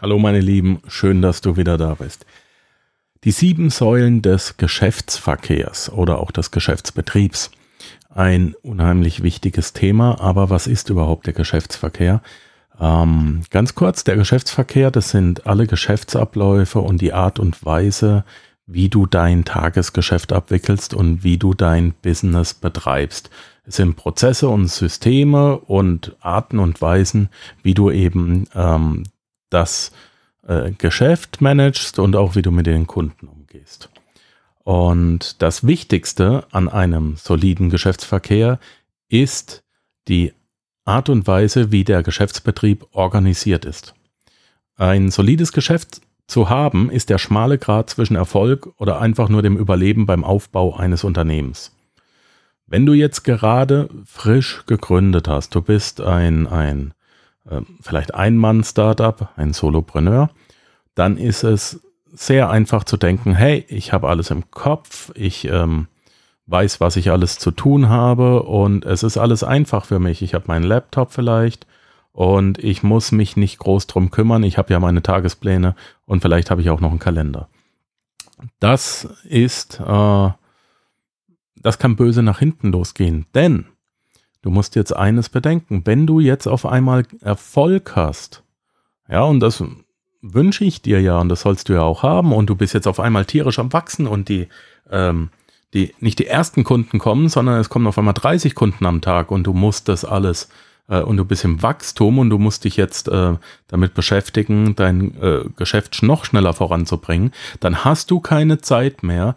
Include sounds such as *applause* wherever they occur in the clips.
Hallo meine Lieben, schön, dass du wieder da bist. Die sieben Säulen des Geschäftsverkehrs oder auch des Geschäftsbetriebs. Ein unheimlich wichtiges Thema, aber was ist überhaupt der Geschäftsverkehr? Ähm, ganz kurz, der Geschäftsverkehr, das sind alle Geschäftsabläufe und die Art und Weise, wie du dein Tagesgeschäft abwickelst und wie du dein Business betreibst. Es sind Prozesse und Systeme und Arten und Weisen, wie du eben ähm, das äh, Geschäft managst und auch wie du mit den Kunden umgehst. Und das Wichtigste an einem soliden Geschäftsverkehr ist die Art und Weise, wie der Geschäftsbetrieb organisiert ist. Ein solides Geschäft zu haben, ist der schmale Grad zwischen Erfolg oder einfach nur dem Überleben beim Aufbau eines Unternehmens. Wenn du jetzt gerade frisch gegründet hast, du bist ein, ein äh, vielleicht ein Mann-Startup, ein Solopreneur, dann ist es sehr einfach zu denken, hey, ich habe alles im Kopf, ich ähm, weiß, was ich alles zu tun habe und es ist alles einfach für mich. Ich habe meinen Laptop vielleicht und ich muss mich nicht groß drum kümmern. Ich habe ja meine Tagespläne und vielleicht habe ich auch noch einen Kalender. Das ist, äh, das kann böse nach hinten losgehen, denn Du musst jetzt eines bedenken, wenn du jetzt auf einmal Erfolg hast, ja, und das wünsche ich dir ja und das sollst du ja auch haben und du bist jetzt auf einmal tierisch am Wachsen und die, ähm, die, nicht die ersten Kunden kommen, sondern es kommen auf einmal 30 Kunden am Tag und du musst das alles äh, und du bist im Wachstum und du musst dich jetzt äh, damit beschäftigen, dein äh, Geschäft noch schneller voranzubringen, dann hast du keine Zeit mehr,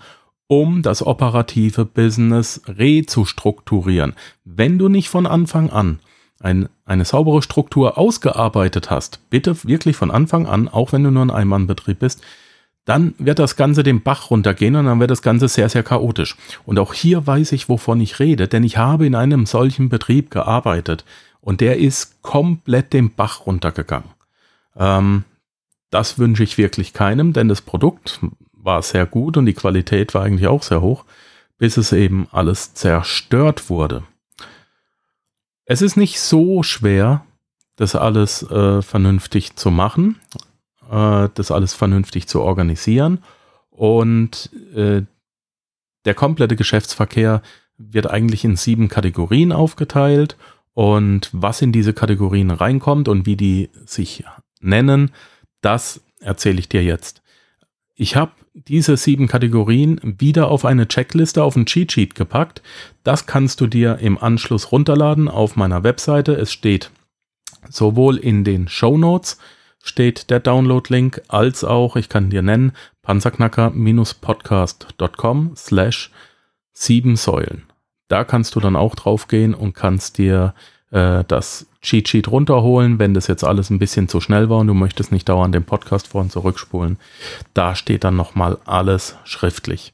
um das operative Business rezustrukturieren. Wenn du nicht von Anfang an ein, eine saubere Struktur ausgearbeitet hast, bitte wirklich von Anfang an, auch wenn du nur ein Einmannbetrieb bist, dann wird das Ganze den Bach runtergehen und dann wird das Ganze sehr, sehr chaotisch. Und auch hier weiß ich, wovon ich rede, denn ich habe in einem solchen Betrieb gearbeitet und der ist komplett den Bach runtergegangen. Ähm, das wünsche ich wirklich keinem, denn das Produkt, war sehr gut und die Qualität war eigentlich auch sehr hoch, bis es eben alles zerstört wurde. Es ist nicht so schwer, das alles äh, vernünftig zu machen, äh, das alles vernünftig zu organisieren und äh, der komplette Geschäftsverkehr wird eigentlich in sieben Kategorien aufgeteilt und was in diese Kategorien reinkommt und wie die sich nennen, das erzähle ich dir jetzt. Ich habe diese sieben Kategorien wieder auf eine Checkliste, auf ein Cheat Sheet gepackt. Das kannst du dir im Anschluss runterladen auf meiner Webseite. Es steht sowohl in den Show Notes steht der Download-Link, als auch, ich kann dir nennen, panzerknacker-podcast.com slash sieben Säulen. Da kannst du dann auch drauf gehen und kannst dir äh, das Cheat Sheet runterholen, wenn das jetzt alles ein bisschen zu schnell war und du möchtest nicht dauernd den Podcast vor und zurückspulen. Da steht dann nochmal alles schriftlich.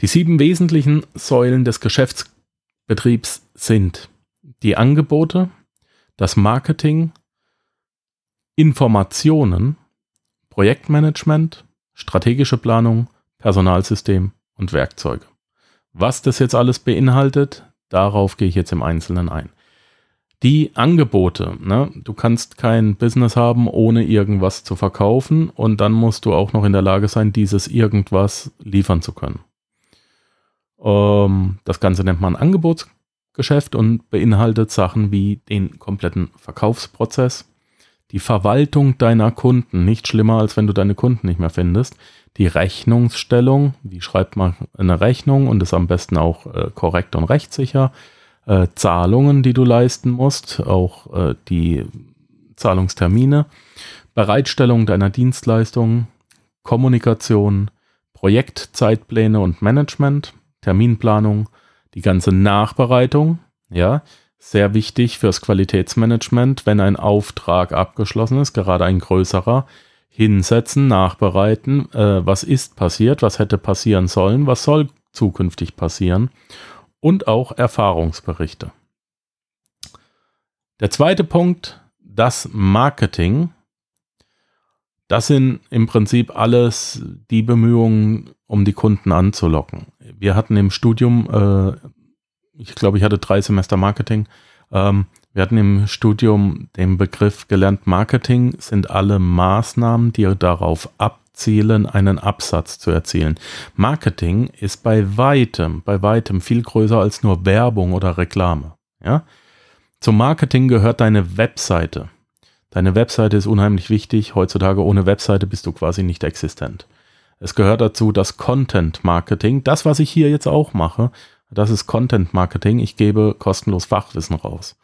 Die sieben wesentlichen Säulen des Geschäftsbetriebs sind die Angebote, das Marketing, Informationen, Projektmanagement, strategische Planung, Personalsystem und Werkzeuge. Was das jetzt alles beinhaltet, darauf gehe ich jetzt im Einzelnen ein die Angebote. Ne? Du kannst kein Business haben, ohne irgendwas zu verkaufen und dann musst du auch noch in der Lage sein, dieses irgendwas liefern zu können. Ähm, das Ganze nennt man Angebotsgeschäft und beinhaltet Sachen wie den kompletten Verkaufsprozess, die Verwaltung deiner Kunden, nicht schlimmer, als wenn du deine Kunden nicht mehr findest, die Rechnungsstellung, wie schreibt man eine Rechnung und ist am besten auch äh, korrekt und rechtssicher, äh, Zahlungen, die du leisten musst, auch äh, die Zahlungstermine, Bereitstellung deiner Dienstleistungen, Kommunikation, Projektzeitpläne und Management, Terminplanung, die ganze Nachbereitung, ja, sehr wichtig fürs Qualitätsmanagement, wenn ein Auftrag abgeschlossen ist, gerade ein größerer, hinsetzen, nachbereiten, äh, was ist passiert, was hätte passieren sollen, was soll zukünftig passieren und auch Erfahrungsberichte. Der zweite Punkt, das Marketing. Das sind im Prinzip alles die Bemühungen, um die Kunden anzulocken. Wir hatten im Studium, äh, ich glaube, ich hatte drei Semester Marketing. Ähm, Wir hatten im Studium den Begriff gelernt, Marketing sind alle Maßnahmen, die darauf abzielen, einen Absatz zu erzielen. Marketing ist bei weitem, bei weitem viel größer als nur Werbung oder Reklame. Ja? Zum Marketing gehört deine Webseite. Deine Webseite ist unheimlich wichtig. Heutzutage ohne Webseite bist du quasi nicht existent. Es gehört dazu das Content Marketing. Das, was ich hier jetzt auch mache, das ist Content Marketing. Ich gebe kostenlos Fachwissen raus.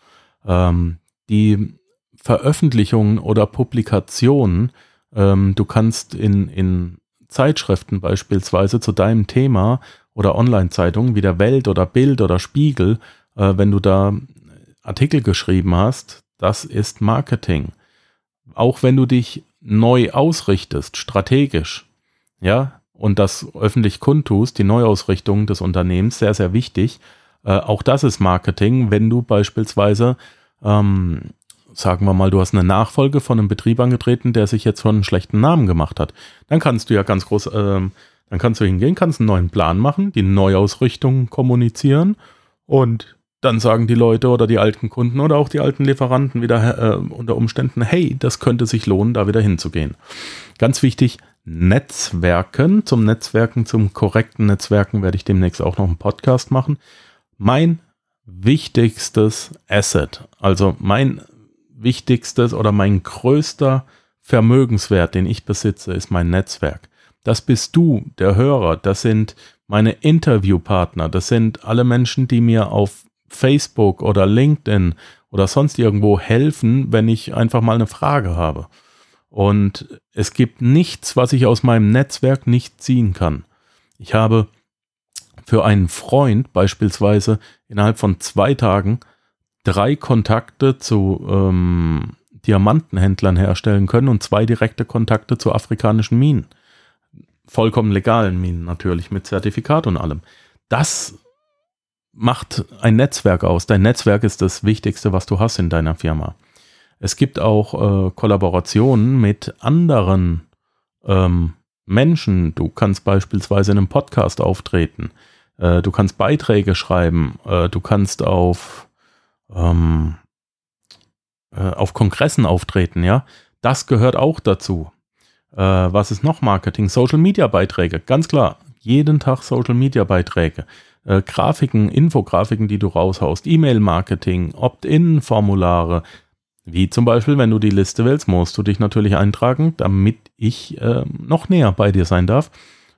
Ähm, die Veröffentlichungen oder Publikationen, ähm, du kannst in, in Zeitschriften beispielsweise zu deinem Thema oder Online-Zeitungen wie der Welt oder Bild oder Spiegel, äh, wenn du da Artikel geschrieben hast, das ist Marketing. Auch wenn du dich neu ausrichtest, strategisch, ja, und das öffentlich kundtust, die Neuausrichtung des Unternehmens, sehr, sehr wichtig. Äh, auch das ist Marketing, wenn du beispielsweise, ähm, sagen wir mal, du hast eine Nachfolge von einem Betrieb angetreten, der sich jetzt schon einen schlechten Namen gemacht hat. Dann kannst du ja ganz groß, ähm, dann kannst du hingehen, kannst einen neuen Plan machen, die Neuausrichtung kommunizieren und dann sagen die Leute oder die alten Kunden oder auch die alten Lieferanten wieder äh, unter Umständen, hey, das könnte sich lohnen, da wieder hinzugehen. Ganz wichtig, Netzwerken. Zum Netzwerken, zum korrekten Netzwerken werde ich demnächst auch noch einen Podcast machen. Mein wichtigstes Asset, also mein wichtigstes oder mein größter Vermögenswert, den ich besitze, ist mein Netzwerk. Das bist du, der Hörer. Das sind meine Interviewpartner. Das sind alle Menschen, die mir auf Facebook oder LinkedIn oder sonst irgendwo helfen, wenn ich einfach mal eine Frage habe. Und es gibt nichts, was ich aus meinem Netzwerk nicht ziehen kann. Ich habe für einen Freund beispielsweise innerhalb von zwei Tagen drei Kontakte zu ähm, Diamantenhändlern herstellen können und zwei direkte Kontakte zu afrikanischen Minen. Vollkommen legalen Minen natürlich mit Zertifikat und allem. Das macht ein Netzwerk aus. Dein Netzwerk ist das Wichtigste, was du hast in deiner Firma. Es gibt auch äh, Kollaborationen mit anderen ähm, Menschen. Du kannst beispielsweise in einem Podcast auftreten. Äh, du kannst Beiträge schreiben. Äh, du kannst auf, ähm, äh, auf Kongressen auftreten. Ja, das gehört auch dazu. Äh, was ist noch Marketing? Social Media Beiträge. Ganz klar. Jeden Tag Social Media Beiträge äh, Grafiken, Infografiken, die du raushaust, E-Mail-Marketing, Opt-in-Formulare, wie zum Beispiel, wenn du die Liste willst, musst du dich natürlich eintragen, damit ich äh, noch näher bei dir sein darf.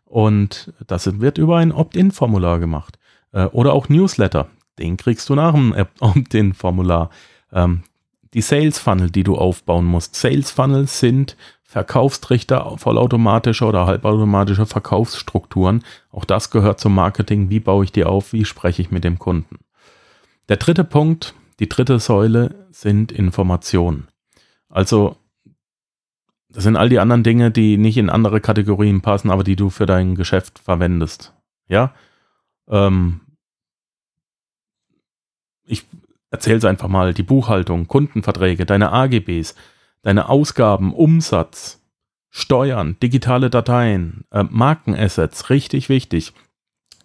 Und das wird über ein Opt-in-Formular gemacht. Äh, oder auch Newsletter. Den kriegst du nach dem Opt-in-Formular. *laughs* Ähm, die Sales Funnel, die du aufbauen musst. Sales Funnels sind Verkaufstrichter, vollautomatische oder halbautomatische Verkaufsstrukturen. Auch das gehört zum Marketing. Wie baue ich die auf? Wie spreche ich mit dem Kunden? Der dritte Punkt, die dritte Säule sind Informationen. Also, das sind all die anderen Dinge, die nicht in andere Kategorien passen, aber die du für dein Geschäft verwendest. Ja, ähm, ich erzähle es einfach mal, die Buchhaltung, Kundenverträge, deine AGBs, deine Ausgaben, Umsatz, Steuern, digitale Dateien, äh, Markenassets, richtig wichtig.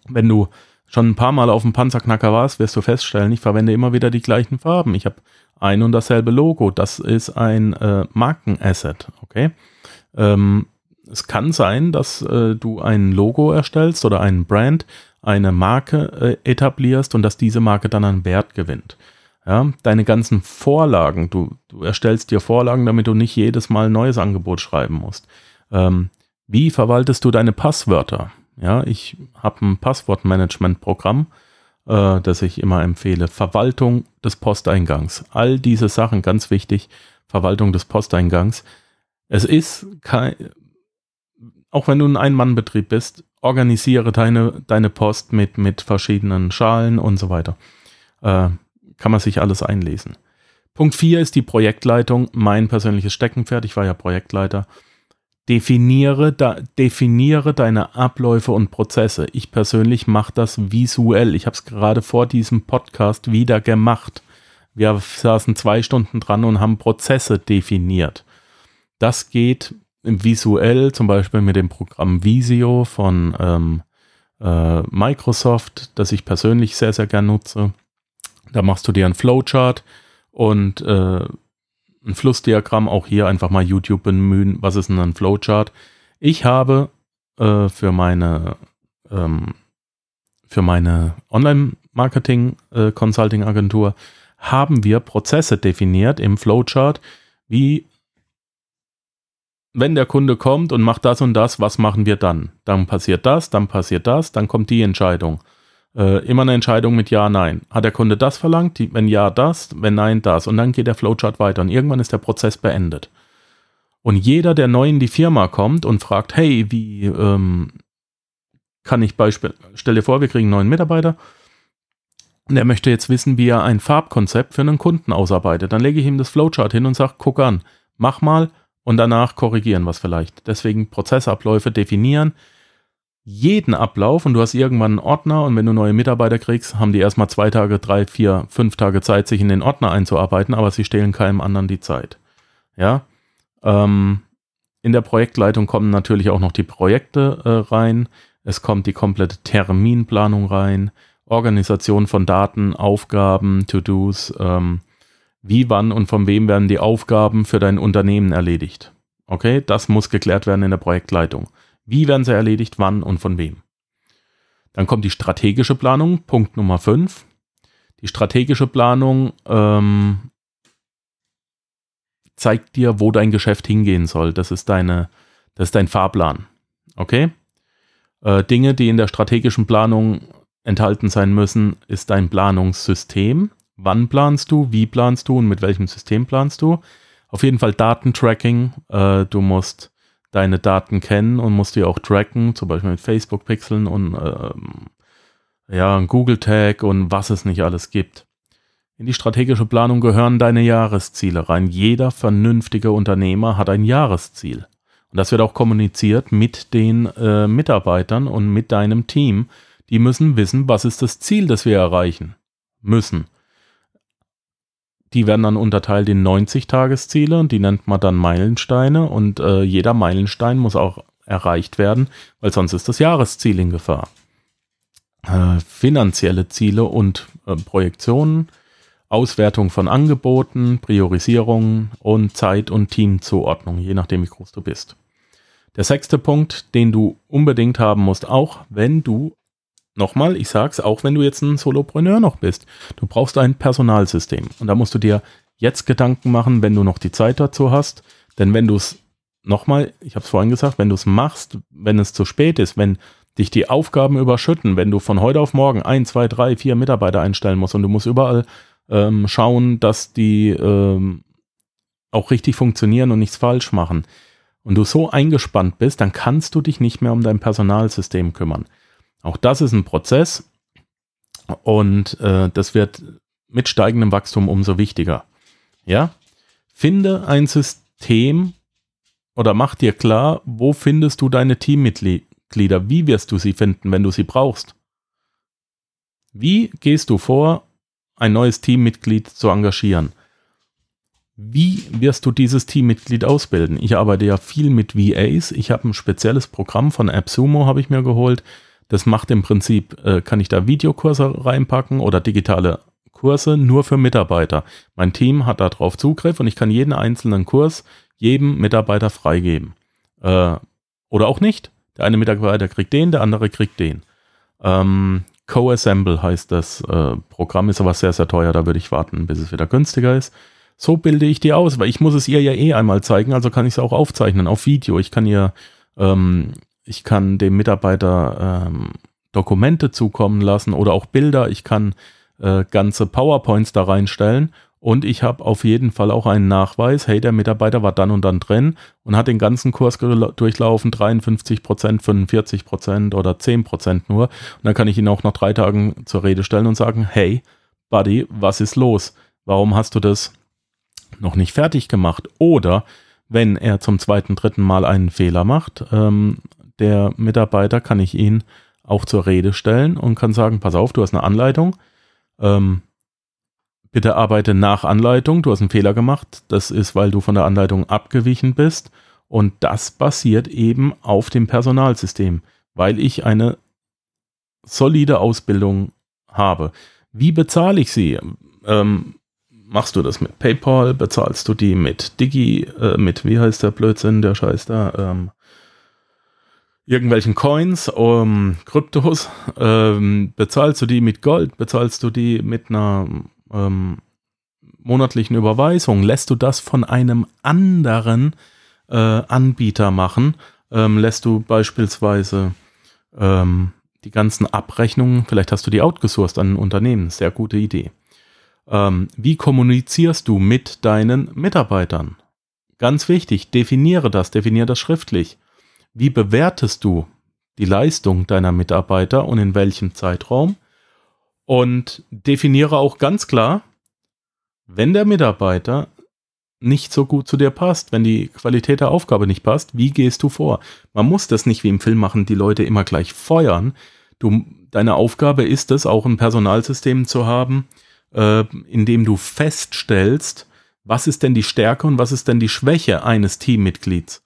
Wenn du schon ein paar Mal auf dem Panzerknacker warst, wirst du feststellen, ich verwende immer wieder die gleichen Farben. Ich habe ein und dasselbe Logo. Das ist ein äh, Markenasset, okay? Ähm, es kann sein, dass äh, du ein Logo erstellst oder einen Brand, eine Marke äh, etablierst und dass diese Marke dann an Wert gewinnt. Ja, deine ganzen Vorlagen, du, du erstellst dir Vorlagen, damit du nicht jedes Mal ein neues Angebot schreiben musst. Ähm, wie verwaltest du deine Passwörter? Ja, ich habe ein Passwortmanagement-Programm, äh, das ich immer empfehle. Verwaltung des Posteingangs. All diese Sachen, ganz wichtig. Verwaltung des Posteingangs. Es ist kein, auch wenn du ein Ein-Mann-Betrieb bist, organisiere deine, deine Post mit, mit verschiedenen Schalen und so weiter. Äh, kann man sich alles einlesen. Punkt 4 ist die Projektleitung, mein persönliches Steckenpferd. Ich war ja Projektleiter. Definiere, da, definiere deine Abläufe und Prozesse. Ich persönlich mache das visuell. Ich habe es gerade vor diesem Podcast wieder gemacht. Wir saßen zwei Stunden dran und haben Prozesse definiert. Das geht visuell, zum Beispiel mit dem Programm Visio von ähm, äh, Microsoft, das ich persönlich sehr, sehr gern nutze. Da machst du dir einen Flowchart und äh, ein Flussdiagramm, auch hier einfach mal YouTube bemühen, was ist denn ein Flowchart. Ich habe äh, für meine ähm, meine Online-Marketing-Consulting-Agentur äh, haben wir Prozesse definiert im Flowchart, wie wenn der Kunde kommt und macht das und das, was machen wir dann? Dann passiert das, dann passiert das, dann kommt die Entscheidung. Äh, immer eine Entscheidung mit Ja, Nein. Hat der Kunde das verlangt? Die, wenn Ja, das, wenn Nein, das. Und dann geht der Flowchart weiter und irgendwann ist der Prozess beendet. Und jeder, der neu in die Firma kommt und fragt, hey, wie ähm, kann ich Beispiel, stell dir vor, wir kriegen einen neuen Mitarbeiter und er möchte jetzt wissen, wie er ein Farbkonzept für einen Kunden ausarbeitet. Dann lege ich ihm das Flowchart hin und sage, guck an, mach mal und danach korrigieren es vielleicht. Deswegen Prozessabläufe definieren, jeden Ablauf und du hast irgendwann einen Ordner und wenn du neue Mitarbeiter kriegst, haben die erstmal zwei Tage, drei, vier, fünf Tage Zeit, sich in den Ordner einzuarbeiten, aber sie stehlen keinem anderen die Zeit. Ja. Ähm, in der Projektleitung kommen natürlich auch noch die Projekte äh, rein. Es kommt die komplette Terminplanung rein, Organisation von Daten, Aufgaben, To-Dos, ähm, wie, wann und von wem werden die Aufgaben für dein Unternehmen erledigt. Okay, das muss geklärt werden in der Projektleitung. Wie werden sie erledigt, wann und von wem? Dann kommt die strategische Planung, Punkt Nummer 5. Die strategische Planung ähm, zeigt dir, wo dein Geschäft hingehen soll. Das ist deine, das ist dein Fahrplan. Okay? Äh, Dinge, die in der strategischen Planung enthalten sein müssen, ist dein Planungssystem. Wann planst du, wie planst du und mit welchem System planst du? Auf jeden Fall Datentracking. Äh, du musst deine Daten kennen und musst die auch tracken, zum Beispiel mit Facebook-Pixeln und ähm, ja, Google Tag und was es nicht alles gibt. In die strategische Planung gehören deine Jahresziele rein. Jeder vernünftige Unternehmer hat ein Jahresziel. Und das wird auch kommuniziert mit den äh, Mitarbeitern und mit deinem Team. Die müssen wissen, was ist das Ziel, das wir erreichen müssen. Die werden dann unterteilt in 90-Tagesziele und die nennt man dann Meilensteine und äh, jeder Meilenstein muss auch erreicht werden, weil sonst ist das Jahresziel in Gefahr. Äh, finanzielle Ziele und äh, Projektionen, Auswertung von Angeboten, Priorisierung und Zeit- und Teamzuordnung, je nachdem, wie groß du bist. Der sechste Punkt, den du unbedingt haben musst, auch wenn du nochmal, ich sag's, auch wenn du jetzt ein Solopreneur noch bist, du brauchst ein Personalsystem. Und da musst du dir jetzt Gedanken machen, wenn du noch die Zeit dazu hast. Denn wenn du es, nochmal, ich habe es vorhin gesagt, wenn du es machst, wenn es zu spät ist, wenn dich die Aufgaben überschütten, wenn du von heute auf morgen ein, zwei, drei, vier Mitarbeiter einstellen musst und du musst überall ähm, schauen, dass die ähm, auch richtig funktionieren und nichts falsch machen und du so eingespannt bist, dann kannst du dich nicht mehr um dein Personalsystem kümmern. Auch das ist ein Prozess und äh, das wird mit steigendem Wachstum umso wichtiger. Ja, finde ein System oder mach dir klar, wo findest du deine Teammitglieder? Wie wirst du sie finden, wenn du sie brauchst? Wie gehst du vor, ein neues Teammitglied zu engagieren? Wie wirst du dieses Teammitglied ausbilden? Ich arbeite ja viel mit VAs. Ich habe ein spezielles Programm von AppSumo, habe ich mir geholt. Das macht im Prinzip, äh, kann ich da Videokurse reinpacken oder digitale Kurse nur für Mitarbeiter. Mein Team hat darauf Zugriff und ich kann jeden einzelnen Kurs jedem Mitarbeiter freigeben. Äh, oder auch nicht. Der eine Mitarbeiter kriegt den, der andere kriegt den. Ähm, Co-Assemble heißt das äh, Programm, ist aber sehr, sehr teuer. Da würde ich warten, bis es wieder günstiger ist. So bilde ich die aus, weil ich muss es ihr ja eh einmal zeigen, also kann ich es auch aufzeichnen auf Video. Ich kann ihr ähm, ich kann dem Mitarbeiter ähm, Dokumente zukommen lassen oder auch Bilder. Ich kann äh, ganze PowerPoints da reinstellen und ich habe auf jeden Fall auch einen Nachweis, hey, der Mitarbeiter war dann und dann drin und hat den ganzen Kurs durchlaufen, 53 Prozent, 45 Prozent oder 10 Prozent nur. Und dann kann ich ihn auch nach drei Tagen zur Rede stellen und sagen, hey, Buddy, was ist los? Warum hast du das noch nicht fertig gemacht? Oder wenn er zum zweiten, dritten Mal einen Fehler macht, ähm, der Mitarbeiter kann ich ihn auch zur Rede stellen und kann sagen, pass auf, du hast eine Anleitung. Ähm, bitte arbeite nach Anleitung. Du hast einen Fehler gemacht. Das ist, weil du von der Anleitung abgewichen bist. Und das basiert eben auf dem Personalsystem, weil ich eine solide Ausbildung habe. Wie bezahle ich sie? Ähm, machst du das mit PayPal? Bezahlst du die mit Digi, äh, mit, wie heißt der Blödsinn, der Scheiß da? Ähm, irgendwelchen Coins, um, Kryptos? Ähm, bezahlst du die mit Gold? Bezahlst du die mit einer ähm, monatlichen Überweisung? Lässt du das von einem anderen äh, Anbieter machen? Ähm, lässt du beispielsweise ähm, die ganzen Abrechnungen, vielleicht hast du die outgesourced an ein Unternehmen, sehr gute Idee. Ähm, wie kommunizierst du mit deinen Mitarbeitern? Ganz wichtig, definiere das, definiere das schriftlich. Wie bewertest du die Leistung deiner Mitarbeiter und in welchem Zeitraum? Und definiere auch ganz klar, wenn der Mitarbeiter nicht so gut zu dir passt, wenn die Qualität der Aufgabe nicht passt, wie gehst du vor? Man muss das nicht wie im Film machen, die Leute immer gleich feuern. Du, deine Aufgabe ist es, auch ein Personalsystem zu haben, äh, in dem du feststellst, was ist denn die Stärke und was ist denn die Schwäche eines Teammitglieds.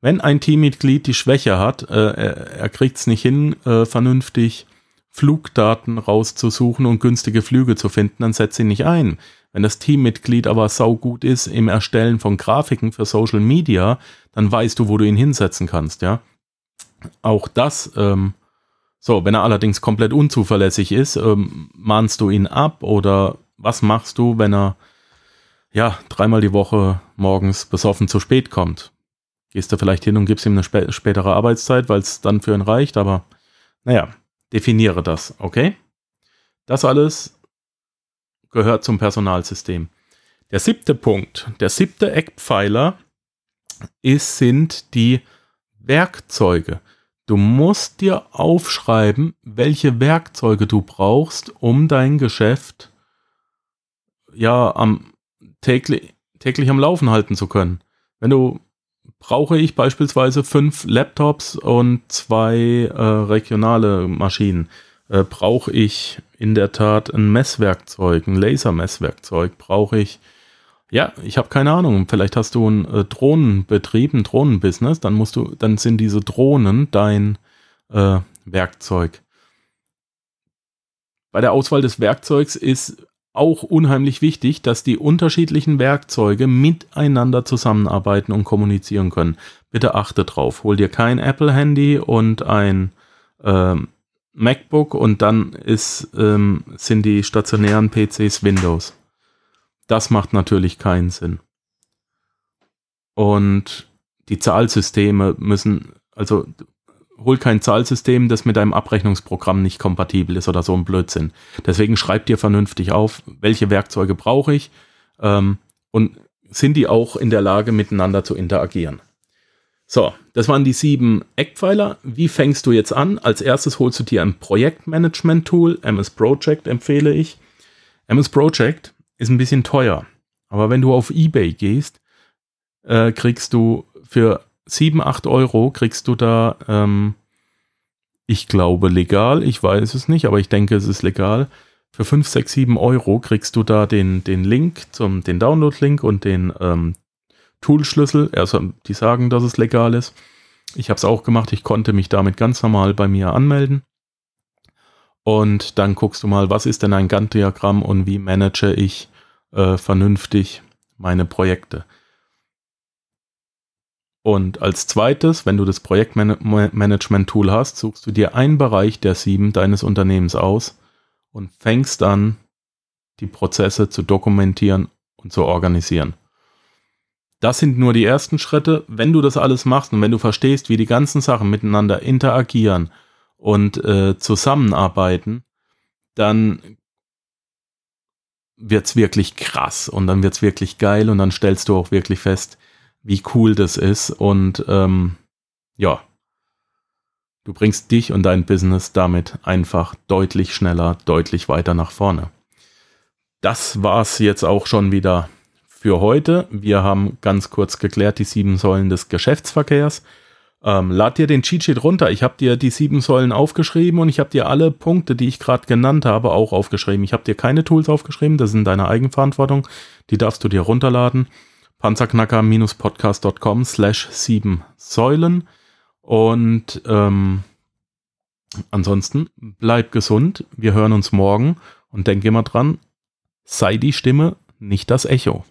Wenn ein Teammitglied die Schwäche hat, äh, er, er kriegt es nicht hin, äh, vernünftig Flugdaten rauszusuchen und günstige Flüge zu finden, dann setzt ihn nicht ein. Wenn das Teammitglied aber saugut ist im Erstellen von Grafiken für Social Media, dann weißt du, wo du ihn hinsetzen kannst, ja. Auch das, ähm, so, wenn er allerdings komplett unzuverlässig ist, ähm, mahnst du ihn ab oder was machst du, wenn er ja dreimal die Woche morgens besoffen zu spät kommt? Gehst du vielleicht hin und gibst ihm eine spä spätere Arbeitszeit, weil es dann für ihn reicht, aber naja, definiere das, okay? Das alles gehört zum Personalsystem. Der siebte Punkt, der siebte Eckpfeiler ist, sind die Werkzeuge. Du musst dir aufschreiben, welche Werkzeuge du brauchst, um dein Geschäft ja am täglich, täglich am Laufen halten zu können. Wenn du brauche ich beispielsweise fünf Laptops und zwei äh, regionale Maschinen. Äh, brauche ich in der Tat ein Messwerkzeug, ein Lasermesswerkzeug, brauche ich, ja, ich habe keine Ahnung, vielleicht hast du einen äh, Drohnenbetrieb, ein Drohnenbusiness, dann musst du, dann sind diese Drohnen dein äh, Werkzeug. Bei der Auswahl des Werkzeugs ist auch unheimlich wichtig, dass die unterschiedlichen Werkzeuge miteinander zusammenarbeiten und kommunizieren können. Bitte achte drauf. Hol dir kein Apple-Handy und ein ähm, MacBook und dann ist, ähm, sind die stationären PCs Windows. Das macht natürlich keinen Sinn. Und die Zahlsysteme müssen, also hol kein Zahlsystem, das mit deinem Abrechnungsprogramm nicht kompatibel ist oder so ein Blödsinn. Deswegen schreib dir vernünftig auf, welche Werkzeuge brauche ich ähm, und sind die auch in der Lage, miteinander zu interagieren. So, das waren die sieben Eckpfeiler. Wie fängst du jetzt an? Als erstes holst du dir ein Projektmanagement-Tool. MS Project empfehle ich. MS Project ist ein bisschen teuer. Aber wenn du auf eBay gehst, äh, kriegst du für 7, 8 Euro kriegst du da, ähm, ich glaube legal, ich weiß es nicht, aber ich denke, es ist legal. Für 5, 6, 7 Euro kriegst du da den, den Link zum, den Download-Link und den ähm, Toolschlüssel. Also die sagen, dass es legal ist. Ich habe es auch gemacht. Ich konnte mich damit ganz normal bei mir anmelden. Und dann guckst du mal, was ist denn ein Gantt-Diagramm und wie manage ich äh, vernünftig meine Projekte. Und als zweites, wenn du das Projektmanagement-Tool hast, suchst du dir einen Bereich der sieben deines Unternehmens aus und fängst an, die Prozesse zu dokumentieren und zu organisieren. Das sind nur die ersten Schritte. Wenn du das alles machst und wenn du verstehst, wie die ganzen Sachen miteinander interagieren und äh, zusammenarbeiten, dann wird's wirklich krass und dann wird's wirklich geil und dann stellst du auch wirklich fest, wie cool das ist und ähm, ja, du bringst dich und dein Business damit einfach deutlich schneller, deutlich weiter nach vorne. Das war's jetzt auch schon wieder für heute. Wir haben ganz kurz geklärt die sieben Säulen des Geschäftsverkehrs. Ähm, lad dir den Cheat runter. Ich habe dir die sieben Säulen aufgeschrieben und ich habe dir alle Punkte, die ich gerade genannt habe, auch aufgeschrieben. Ich habe dir keine Tools aufgeschrieben, das sind deine Eigenverantwortung. Die darfst du dir runterladen. Panzerknacker-podcast.com slash sieben Säulen. Und ähm, ansonsten bleib gesund. Wir hören uns morgen und denk immer dran, sei die Stimme nicht das Echo.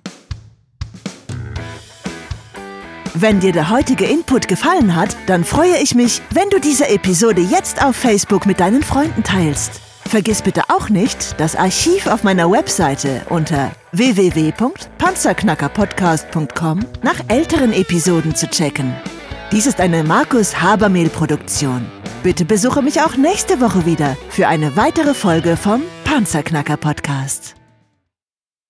Wenn dir der heutige Input gefallen hat, dann freue ich mich, wenn du diese Episode jetzt auf Facebook mit deinen Freunden teilst. Vergiss bitte auch nicht, das Archiv auf meiner Webseite unter www.panzerknackerpodcast.com nach älteren Episoden zu checken. Dies ist eine Markus Habermehl-Produktion. Bitte besuche mich auch nächste Woche wieder für eine weitere Folge vom Panzerknacker Podcast.